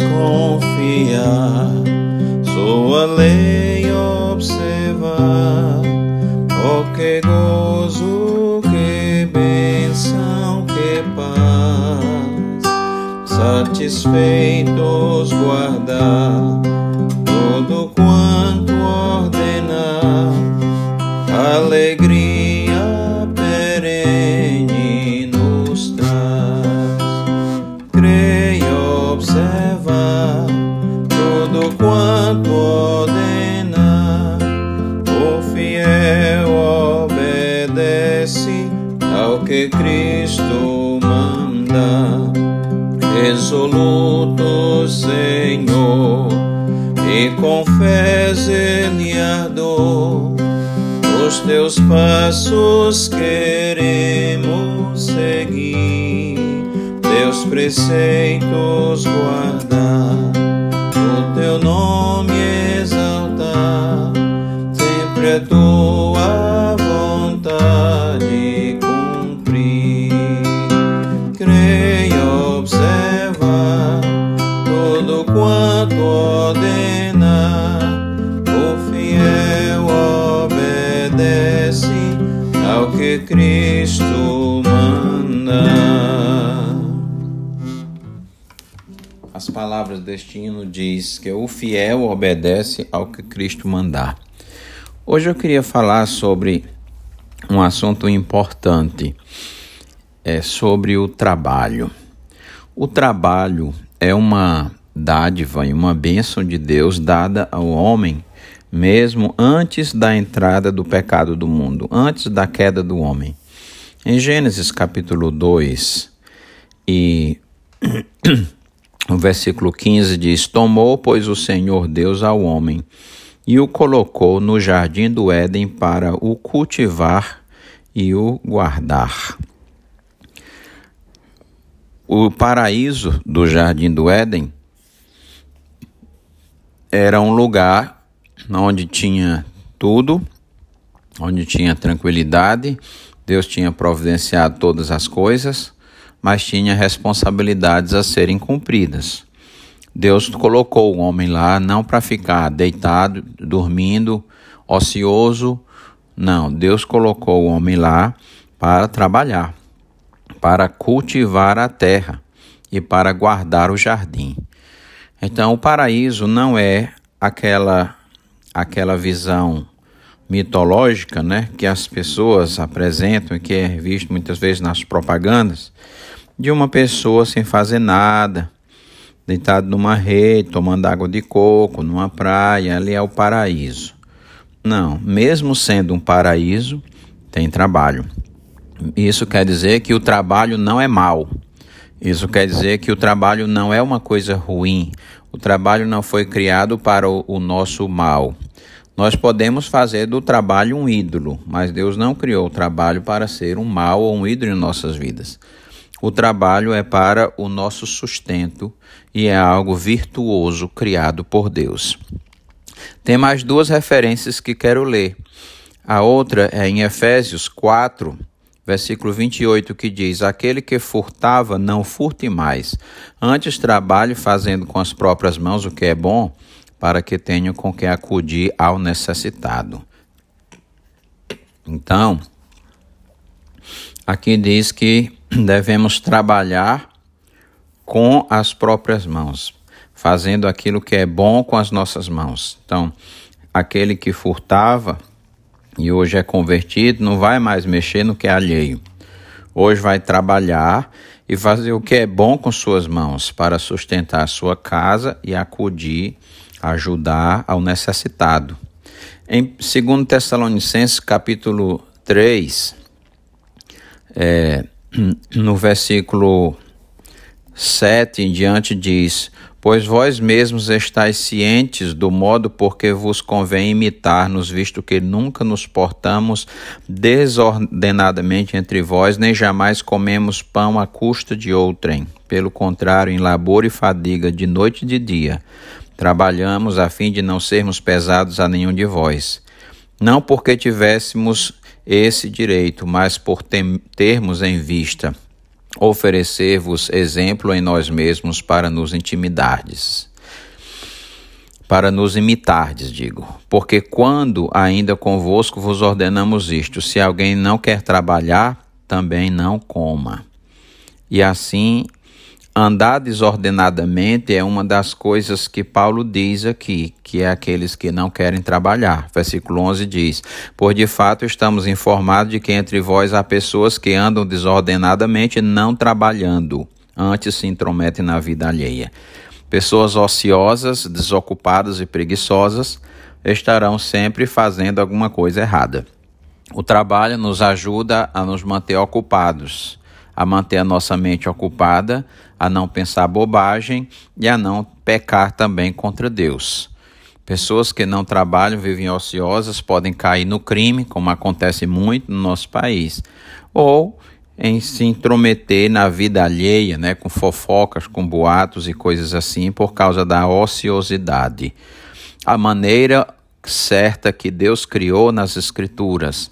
confiar, sua lei observar. Oh, que gozo, que bênção, que paz, satisfeitos guardar tudo quanto ordenar, alegria que Cristo manda. Resoluto, Senhor, e com fé ele ardor, os teus passos queremos seguir, teus preceitos guardar, o teu nome exaltar, sempre a tua Cristo manda. As palavras deste hino diz que o fiel obedece ao que Cristo mandar. Hoje eu queria falar sobre um assunto importante, é sobre o trabalho. O trabalho é uma dádiva e uma bênção de Deus dada ao homem mesmo antes da entrada do pecado do mundo, antes da queda do homem. Em Gênesis capítulo 2 e o versículo 15 diz: Tomou, pois, o Senhor Deus ao homem e o colocou no jardim do Éden para o cultivar e o guardar. O paraíso do jardim do Éden era um lugar onde tinha tudo, onde tinha tranquilidade, Deus tinha providenciado todas as coisas, mas tinha responsabilidades a serem cumpridas. Deus colocou o homem lá não para ficar deitado, dormindo, ocioso. Não, Deus colocou o homem lá para trabalhar, para cultivar a terra e para guardar o jardim. Então, o paraíso não é aquela aquela visão mitológica, né, que as pessoas apresentam e que é visto muitas vezes nas propagandas, de uma pessoa sem fazer nada, deitado numa rede, tomando água de coco, numa praia, ali é o paraíso. Não, mesmo sendo um paraíso, tem trabalho. Isso quer dizer que o trabalho não é mal. Isso quer dizer que o trabalho não é uma coisa ruim. O trabalho não foi criado para o, o nosso mal. Nós podemos fazer do trabalho um ídolo, mas Deus não criou o trabalho para ser um mal ou um ídolo em nossas vidas. O trabalho é para o nosso sustento e é algo virtuoso criado por Deus. Tem mais duas referências que quero ler. A outra é em Efésios 4, versículo 28, que diz: Aquele que furtava, não furte mais. Antes trabalhe fazendo com as próprias mãos o que é bom para que tenham com que acudir ao necessitado. Então, aqui diz que devemos trabalhar com as próprias mãos, fazendo aquilo que é bom com as nossas mãos. Então, aquele que furtava e hoje é convertido não vai mais mexer no que é alheio. Hoje vai trabalhar e fazer o que é bom com suas mãos para sustentar a sua casa e acudir ajudar ao necessitado. Em 2 Tessalonicenses capítulo 3, é, no versículo 7 em diante diz: Pois vós mesmos estáis cientes do modo por que vos convém imitar-nos, visto que nunca nos portamos desordenadamente entre vós, nem jamais comemos pão à custa de outrem. Pelo contrário, em labor e fadiga, de noite e de dia, Trabalhamos a fim de não sermos pesados a nenhum de vós. Não porque tivéssemos esse direito, mas por termos em vista oferecer-vos exemplo em nós mesmos para nos intimidardes. Para nos imitardes, digo. Porque quando ainda convosco vos ordenamos isto: se alguém não quer trabalhar, também não coma. E assim Andar desordenadamente é uma das coisas que Paulo diz aqui, que é aqueles que não querem trabalhar. Versículo 11 diz: Por de fato estamos informados de que entre vós há pessoas que andam desordenadamente, não trabalhando, antes se intrometem na vida alheia. Pessoas ociosas, desocupadas e preguiçosas estarão sempre fazendo alguma coisa errada. O trabalho nos ajuda a nos manter ocupados a manter a nossa mente ocupada, a não pensar bobagem e a não pecar também contra Deus. Pessoas que não trabalham, vivem ociosas, podem cair no crime, como acontece muito no nosso país, ou em se intrometer na vida alheia, né, com fofocas, com boatos e coisas assim, por causa da ociosidade. A maneira certa que Deus criou nas Escrituras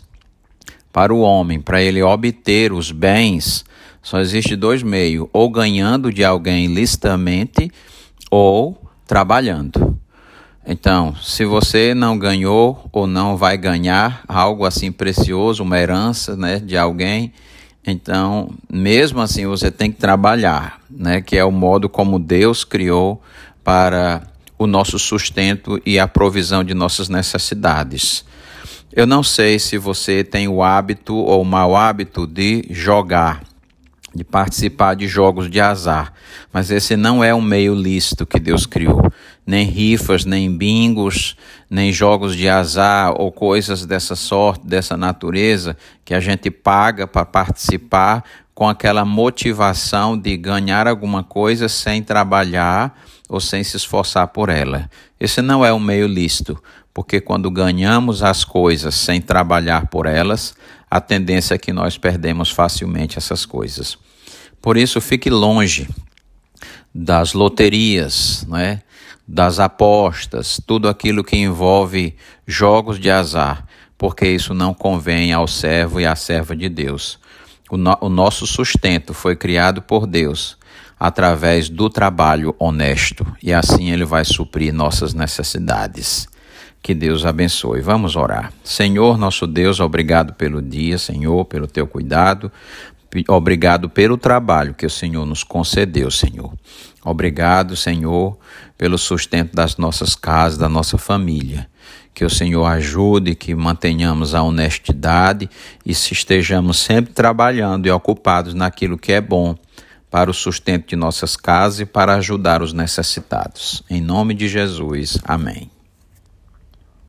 para o homem, para ele obter os bens, só existe dois meios: ou ganhando de alguém licitamente ou trabalhando. Então, se você não ganhou ou não vai ganhar algo assim precioso, uma herança né, de alguém, então, mesmo assim, você tem que trabalhar, né, que é o modo como Deus criou para o nosso sustento e a provisão de nossas necessidades. Eu não sei se você tem o hábito ou o mau hábito de jogar de participar de jogos de azar. Mas esse não é um meio lícito que Deus criou. Nem rifas, nem bingos, nem jogos de azar ou coisas dessa sorte, dessa natureza, que a gente paga para participar com aquela motivação de ganhar alguma coisa sem trabalhar ou sem se esforçar por ela. Esse não é um meio lícito, porque quando ganhamos as coisas sem trabalhar por elas, a tendência é que nós perdemos facilmente essas coisas. Por isso, fique longe das loterias, né? das apostas, tudo aquilo que envolve jogos de azar, porque isso não convém ao servo e à serva de Deus. O, no, o nosso sustento foi criado por Deus através do trabalho honesto e assim ele vai suprir nossas necessidades. Que Deus abençoe. Vamos orar. Senhor, nosso Deus, obrigado pelo dia, Senhor, pelo teu cuidado. Obrigado pelo trabalho que o Senhor nos concedeu, Senhor. Obrigado, Senhor, pelo sustento das nossas casas, da nossa família. Que o Senhor ajude, que mantenhamos a honestidade e se estejamos sempre trabalhando e ocupados naquilo que é bom para o sustento de nossas casas e para ajudar os necessitados. Em nome de Jesus. Amém.